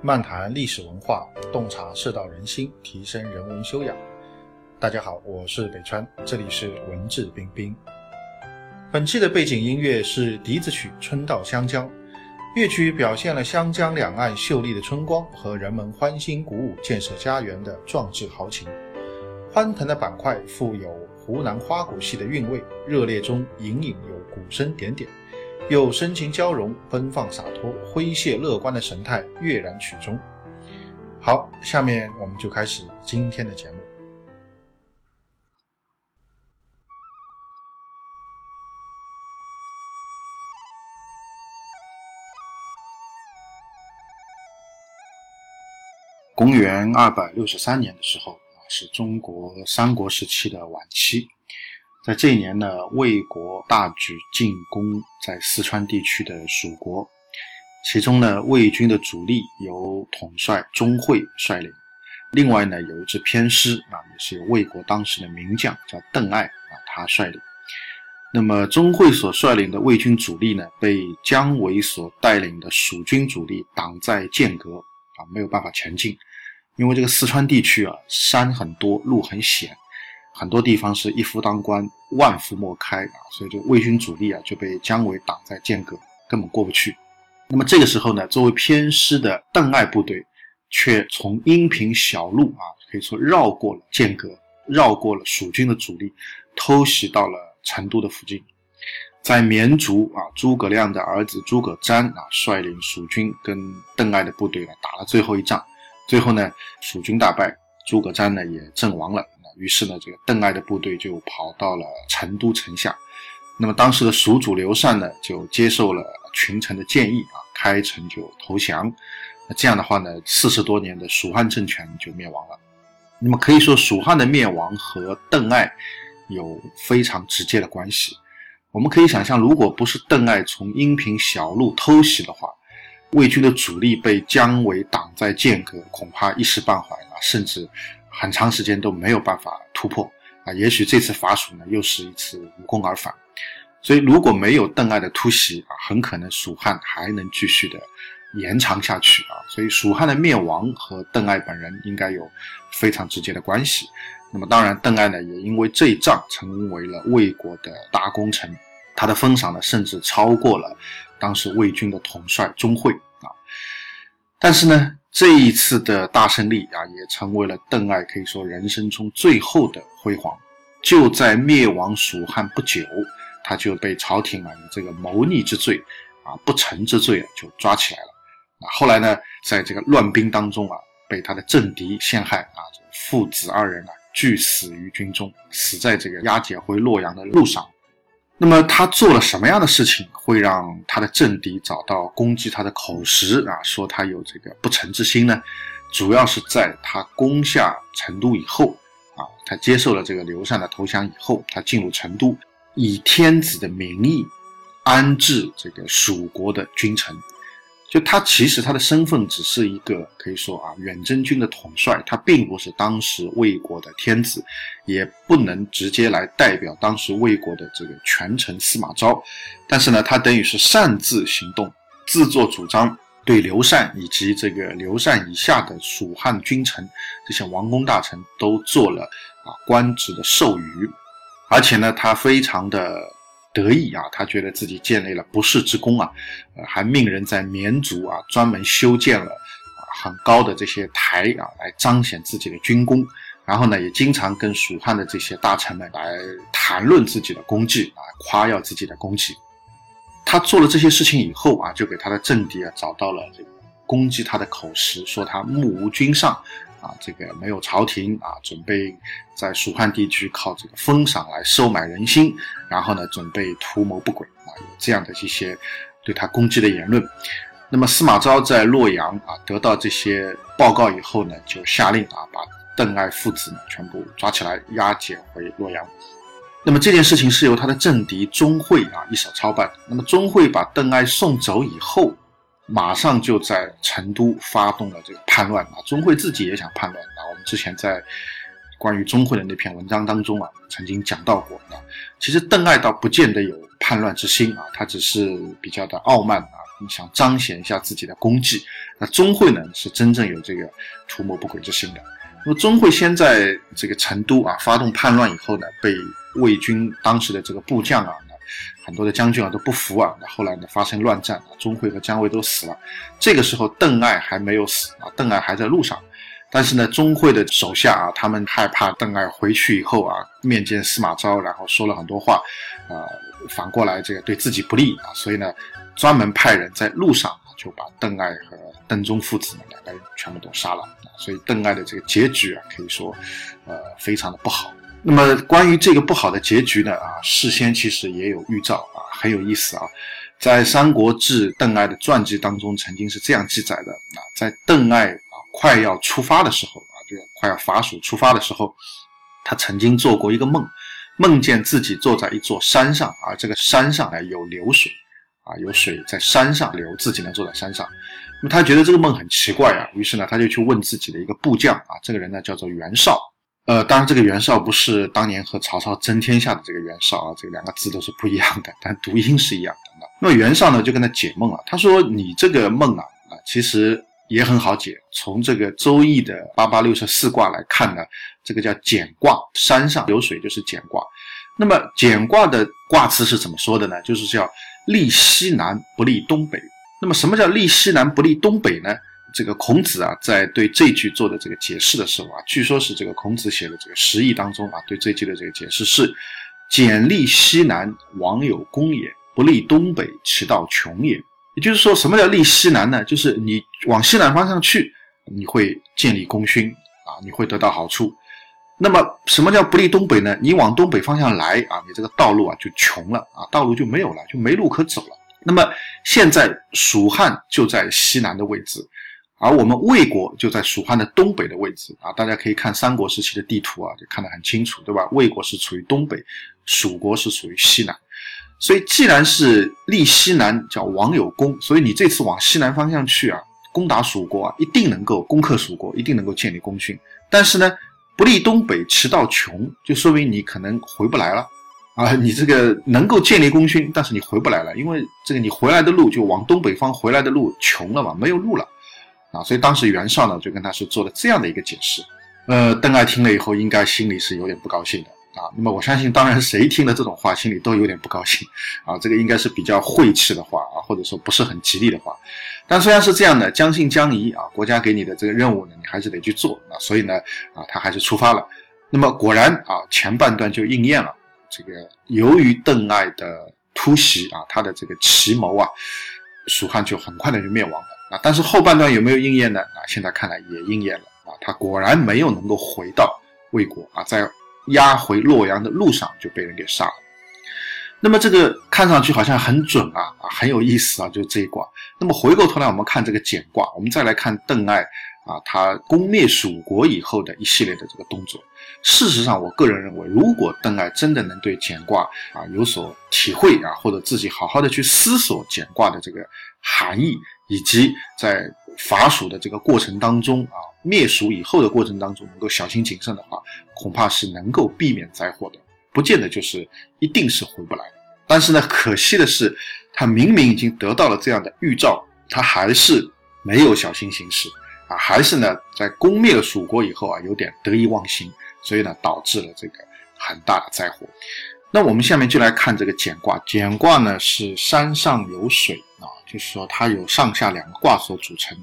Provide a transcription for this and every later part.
漫谈历史文化，洞察世道人心，提升人文修养。大家好，我是北川，这里是文质彬彬。本期的背景音乐是笛子曲《春到湘江》，乐曲表现了湘江两岸秀丽的春光和人们欢欣鼓舞建设家园的壮志豪情。欢腾的板块富有湖南花鼓戏的韵味，热烈中隐隐有鼓声点点。又深情交融、奔放洒脱、诙谐乐观的神态跃然曲中。好，下面我们就开始今天的节目。公元二百六十三年的时候啊，是中国三国时期的晚期。在这一年呢，魏国大举进攻在四川地区的蜀国，其中呢，魏军的主力由统帅钟会率领，另外呢，有一支偏师啊，也是由魏国当时的名将叫邓艾啊，他率领。那么钟会所率领的魏军主力呢，被姜维所带领的蜀军主力挡在剑阁啊，没有办法前进，因为这个四川地区啊，山很多，路很险。很多地方是一夫当关，万夫莫开啊，所以这个魏军主力啊就被姜维挡在剑阁，根本过不去。那么这个时候呢，作为偏师的邓艾部队，却从阴平小路啊，可以说绕过了剑阁，绕过了蜀军的主力，偷袭到了成都的附近。在绵竹啊，诸葛亮的儿子诸葛瞻啊，率领蜀军跟邓艾的部队呢打了最后一仗，最后呢，蜀军大败，诸葛瞻呢也阵亡了。于是呢，这个邓艾的部队就跑到了成都城下。那么当时的蜀主刘禅呢，就接受了群臣的建议啊，开城就投降。那这样的话呢，四十多年的蜀汉政权就灭亡了。那么可以说，蜀汉的灭亡和邓艾有非常直接的关系。我们可以想象，如果不是邓艾从阴平小路偷袭的话，魏军的主力被姜维挡在剑阁，恐怕一时半会啊，甚至。很长时间都没有办法突破啊！也许这次伐蜀呢，又是一次无功而返。所以如果没有邓艾的突袭啊，很可能蜀汉还能继续的延长下去啊！所以蜀汉的灭亡和邓艾本人应该有非常直接的关系。那么当然，邓艾呢，也因为这一仗成为了魏国的大功臣，他的封赏呢，甚至超过了当时魏军的统帅钟会啊。但是呢，这一次的大胜利啊，也成为了邓艾可以说人生中最后的辉煌。就在灭亡蜀汉不久，他就被朝廷啊以这个谋逆之罪啊不臣之罪啊就抓起来了。啊，后来呢，在这个乱兵当中啊，被他的政敌陷害啊，父子二人啊俱死于军中，死在这个押解回洛阳的路上。那么他做了什么样的事情，会让他的政敌找到攻击他的口实啊？说他有这个不臣之心呢？主要是在他攻下成都以后啊，他接受了这个刘禅的投降以后，他进入成都，以天子的名义安置这个蜀国的君臣。就他其实他的身份只是一个可以说啊远征军的统帅，他并不是当时魏国的天子，也不能直接来代表当时魏国的这个权臣司马昭，但是呢，他等于是擅自行动，自作主张对刘禅以及这个刘禅以下的蜀汉君臣这些王公大臣都做了啊官职的授予，而且呢，他非常的。得意啊，他觉得自己建立了不世之功啊，呃，还命人在绵竹啊专门修建了很高的这些台啊，来彰显自己的军功。然后呢，也经常跟蜀汉的这些大臣们来谈论自己的功绩啊，夸耀自己的功绩。他做了这些事情以后啊，就给他的政敌啊找到了这个攻击他的口实，说他目无君上。啊，这个没有朝廷啊，准备在蜀汉地区靠这个封赏来收买人心，然后呢，准备图谋不轨啊，有这样的一些对他攻击的言论。那么司马昭在洛阳啊，得到这些报告以后呢，就下令啊，把邓艾父子呢全部抓起来押解回洛阳。那么这件事情是由他的政敌钟会啊一手操办。那么钟会把邓艾送走以后。马上就在成都发动了这个叛乱啊！钟会自己也想叛乱啊！我们之前在关于钟会的那篇文章当中啊，曾经讲到过啊。其实邓艾倒不见得有叛乱之心啊，他只是比较的傲慢啊，想彰显一下自己的功绩。那钟会呢，是真正有这个图谋不轨之心的。那么钟会先在这个成都啊发动叛乱以后呢，被魏军当时的这个部将啊，很多的将军啊都不服啊。那后来呢发生乱战，钟会和姜维都死了。这个时候邓艾还没有死啊，邓艾还在路上。但是呢，钟会的手下啊，他们害怕邓艾回去以后啊，面见司马昭，然后说了很多话，啊，反过来这个对自己不利啊，所以呢，专门派人在路上就把邓艾和邓忠父子两个人全部都杀了。所以邓艾的这个结局啊，可以说，呃，非常的不好。那么关于这个不好的结局呢，啊，事先其实也有预兆啊，很有意思啊，在《三国志·邓艾的传记》当中，曾经是这样记载的啊，在邓艾啊。快要出发的时候啊，就快要伐蜀出发的时候，他曾经做过一个梦，梦见自己坐在一座山上啊，这个山上呢有流水啊，有水在山上流，自己呢坐在山上。那么他觉得这个梦很奇怪啊，于是呢他就去问自己的一个部将啊，这个人呢叫做袁绍。呃，当然这个袁绍不是当年和曹操争天下的这个袁绍啊，这两个字都是不一样的，但读音是一样的。那么袁绍呢就跟他解梦啊，他说你这个梦啊啊，其实。也很好解，从这个《周易》的八八六十四卦来看呢，这个叫简卦，山上有水就是简卦。那么简卦的卦辞是怎么说的呢？就是叫利西南不利东北。那么什么叫利西南不利东北呢？这个孔子啊，在对这句做的这个解释的时候啊，据说是这个孔子写的这个十义当中啊，对这句的这个解释是：简立西南，王有功也；不立东北，其道穷也。也就是说，什么叫立西南呢？就是你往西南方向去，你会建立功勋啊，你会得到好处。那么，什么叫不利东北呢？你往东北方向来啊，你这个道路啊就穷了啊，道路就没有了，就没路可走了。那么现在蜀汉就在西南的位置，而我们魏国就在蜀汉的东北的位置啊。大家可以看三国时期的地图啊，就看得很清楚，对吧？魏国是处于东北，蜀国是属于西南。所以，既然是立西南，叫王有功，所以你这次往西南方向去啊，攻打蜀国啊，一定能够攻克蜀国，一定能够建立功勋。但是呢，不立东北，其道穷，就说明你可能回不来了啊！你这个能够建立功勋，但是你回不来了，因为这个你回来的路就往东北方回来的路穷了嘛，没有路了啊！所以当时袁绍呢，就跟他是做了这样的一个解释。呃，邓艾听了以后，应该心里是有点不高兴的。啊，那么我相信，当然谁听了这种话，心里都有点不高兴啊。这个应该是比较晦气的话啊，或者说不是很吉利的话。但虽然是这样的，将信将疑啊，国家给你的这个任务呢，你还是得去做啊。所以呢，啊，他还是出发了。那么果然啊，前半段就应验了。这个由于邓艾的突袭啊，他的这个奇谋啊，蜀汉就很快的就灭亡了啊。但是后半段有没有应验呢？啊，现在看来也应验了啊。他果然没有能够回到魏国啊，在。押回洛阳的路上就被人给杀了。那么这个看上去好像很准啊啊，很有意思啊，就这一卦。那么回过头来，我们看这个简卦，我们再来看邓艾啊，他攻灭蜀国以后的一系列的这个动作。事实上，我个人认为，如果邓艾真的能对简卦啊有所体会啊，或者自己好好的去思索简卦的这个含义，以及在伐蜀的这个过程当中啊，灭蜀以后的过程当中能够小心谨慎的话。恐怕是能够避免灾祸的，不见得就是一定是回不来。但是呢，可惜的是，他明明已经得到了这样的预兆，他还是没有小心行事啊，还是呢，在攻灭了蜀国以后啊，有点得意忘形，所以呢，导致了这个很大的灾祸。那我们下面就来看这个简卦，简卦呢是山上有水啊，就是说它有上下两个卦所组成，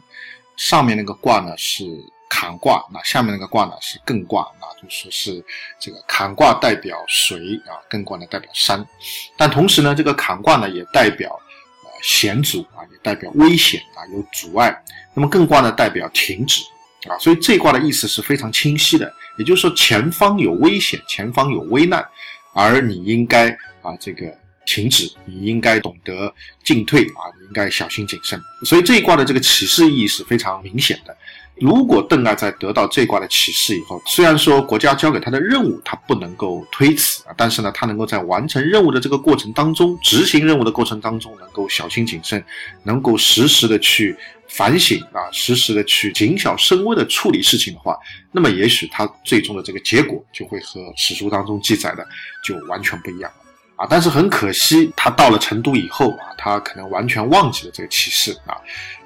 上面那个卦呢是。坎卦，那下面那个卦呢是艮卦，那就说是这个坎卦代表水啊，艮卦呢代表山，但同时呢，这个坎卦呢也代表险阻啊，也代表危险啊，有阻碍。那么艮卦呢代表停止啊，所以这卦的意思是非常清晰的，也就是说前方有危险，前方有危难，而你应该啊这个停止，你应该懂得进退啊，你应该小心谨慎。所以这一卦的这个启示意义是非常明显的。如果邓艾在得到这卦的启示以后，虽然说国家交给他的任务他不能够推辞啊，但是呢，他能够在完成任务的这个过程当中，执行任务的过程当中，能够小心谨慎，能够实时的去反省啊，实时的去谨小慎微的处理事情的话，那么也许他最终的这个结果就会和史书当中记载的就完全不一样了。啊，但是很可惜，他到了成都以后啊，他可能完全忘记了这个启示啊，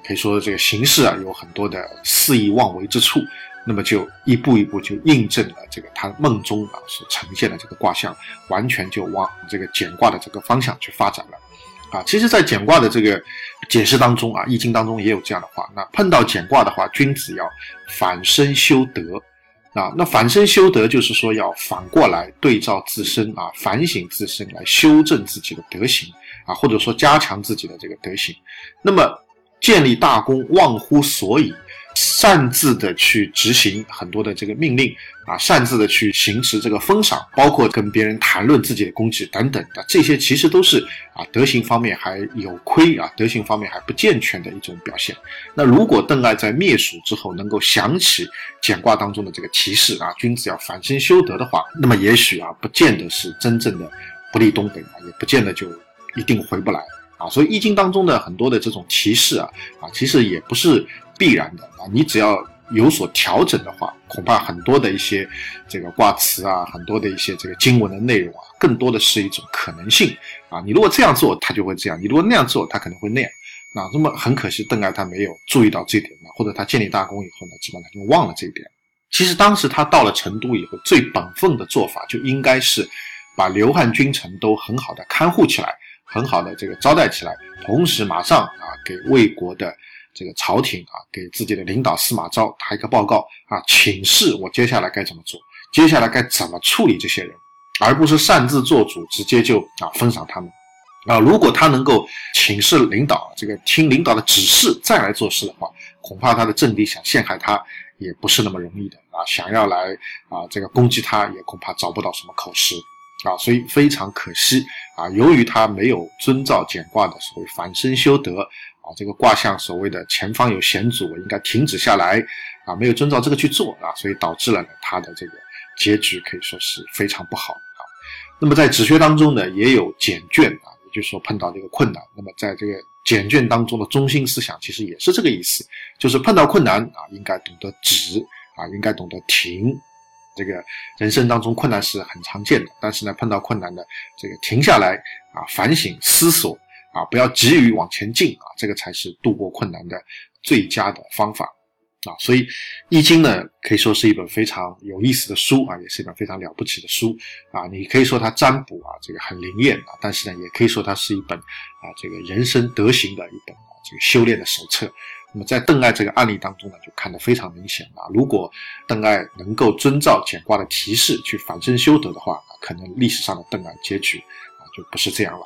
可以说这个形势啊有很多的肆意妄为之处，那么就一步一步就印证了这个他梦中啊所呈现的这个卦象，完全就往这个简卦的这个方向去发展了。啊，其实，在简卦的这个解释当中啊，《易经》当中也有这样的话。那碰到简卦的话，君子要反身修德。啊，那反身修德就是说要反过来对照自身啊，反省自身，来修正自己的德行啊，或者说加强自己的这个德行。那么建立大功，忘乎所以。擅自的去执行很多的这个命令啊，擅自的去行使这个封赏，包括跟别人谈论自己的功绩等等的，这些其实都是啊德行方面还有亏啊，德行方面还不健全的一种表现。那如果邓艾在灭蜀之后能够想起简卦当中的这个提示啊，君子要反身修德的话，那么也许啊，不见得是真正的不立东北啊，也不见得就一定回不来啊。所以易经当中的很多的这种提示啊啊，其实也不是。必然的啊，你只要有所调整的话，恐怕很多的一些这个卦辞啊，很多的一些这个经文的内容啊，更多的是一种可能性啊。你如果这样做，他就会这样；你如果那样做，他可能会那样。那那么很可惜，邓艾他没有注意到这一点呢，或者他建立大功以后呢，基本上就忘了这一点。其实当时他到了成都以后，最本分的做法就应该是把刘汉君臣都很好的看护起来，很好的这个招待起来，同时马上啊给魏国的。这个朝廷啊，给自己的领导司马昭打一个报告啊，请示我接下来该怎么做，接下来该怎么处理这些人，而不是擅自做主，直接就啊封赏他们啊。如果他能够请示领导，这个听领导的指示再来做事的话，恐怕他的政敌想陷害他也不是那么容易的啊。想要来啊这个攻击他，也恐怕找不到什么口实啊。所以非常可惜啊，由于他没有遵照简卦的所谓反身修德。这个卦象所谓的前方有险阻，我应该停止下来，啊，没有遵照这个去做啊，所以导致了呢，他的这个结局可以说是非常不好啊。那么在止学当中呢，也有简卷啊，也就是说碰到这个困难，那么在这个简卷当中的中心思想其实也是这个意思，就是碰到困难啊，应该懂得止啊，应该懂得停。这个人生当中困难是很常见的，但是呢，碰到困难的这个停下来啊，反省思索。啊，不要急于往前进啊，这个才是度过困难的最佳的方法啊。所以，《易经》呢可以说是一本非常有意思的书啊，也是一本非常了不起的书啊。你可以说它占卜啊，这个很灵验啊，但是呢，也可以说它是一本啊，这个人生德行的一本啊，这个修炼的手册。那么在邓艾这个案例当中呢，就看得非常明显啊。如果邓艾能够遵照简卦的提示去反身修德的话，可能历史上的邓艾结局啊就不是这样了。